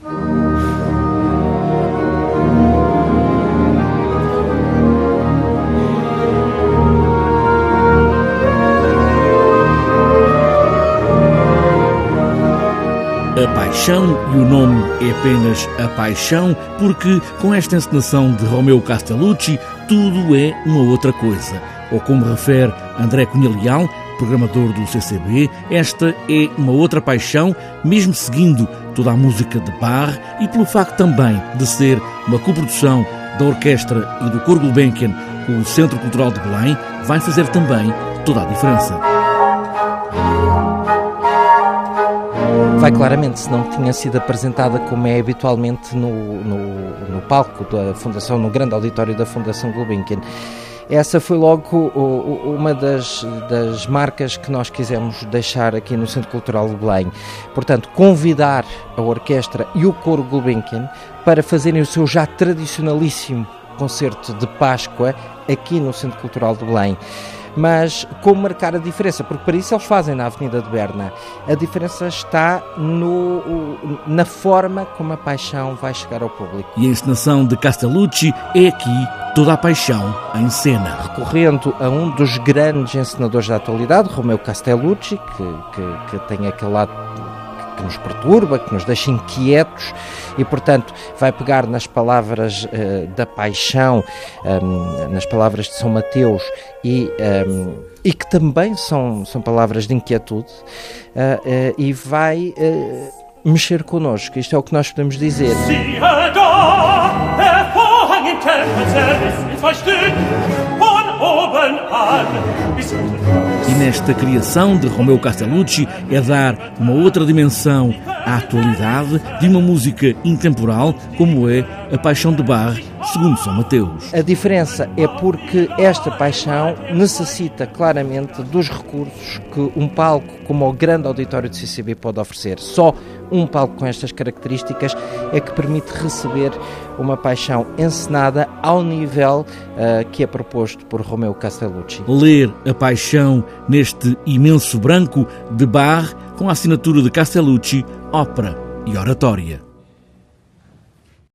A Paixão, e o nome é apenas A Paixão, porque com esta encenação de Romeu Castellucci, tudo é uma outra coisa. Ou como refere André Cunha Leal, programador do CCB, esta é uma outra paixão, mesmo seguindo toda a música de Bach e pelo facto também de ser uma coprodução da orquestra e do Coro Gulbenkian com o Centro Cultural de Belém, vai fazer também toda a diferença. vai claramente, se não tinha sido apresentada como é habitualmente no, no, no palco da Fundação, no grande auditório da Fundação Gulbenkian. Essa foi logo uma das, das marcas que nós quisemos deixar aqui no Centro Cultural de Belém. Portanto, convidar a orquestra e o coro Gulbenkian para fazerem o seu já tradicionalíssimo concerto de Páscoa aqui no Centro Cultural de Belém mas como marcar a diferença? Porque para isso eles fazem na Avenida de Berna. A diferença está no, na forma como a paixão vai chegar ao público. E a encenação de Castellucci é aqui toda a paixão em cena. Recorrendo a um dos grandes encenadores da atualidade, Romeu Castellucci, que, que, que tem aquele lado que nos perturba, que nos deixa inquietos e, portanto, vai pegar nas palavras uh, da paixão, um, ehm, nas palavras de São Mateus e, um, ehm, e que também são, são palavras de inquietude uh, uh, e vai mexer connosco. Isto é o que nós podemos dizer. E nesta criação de Romeu Castellucci é dar uma outra dimensão à atualidade de uma música intemporal como é a Paixão de Bar, segundo São Mateus. A diferença é porque esta paixão necessita claramente dos recursos que um palco como o grande auditório de CCB pode oferecer. Só um palco com estas características é que permite receber uma paixão encenada ao nível uh, que é proposto por Romeu Castellucci. Ler a paixão neste imenso branco de bar com a assinatura de Castellucci, ópera e oratória.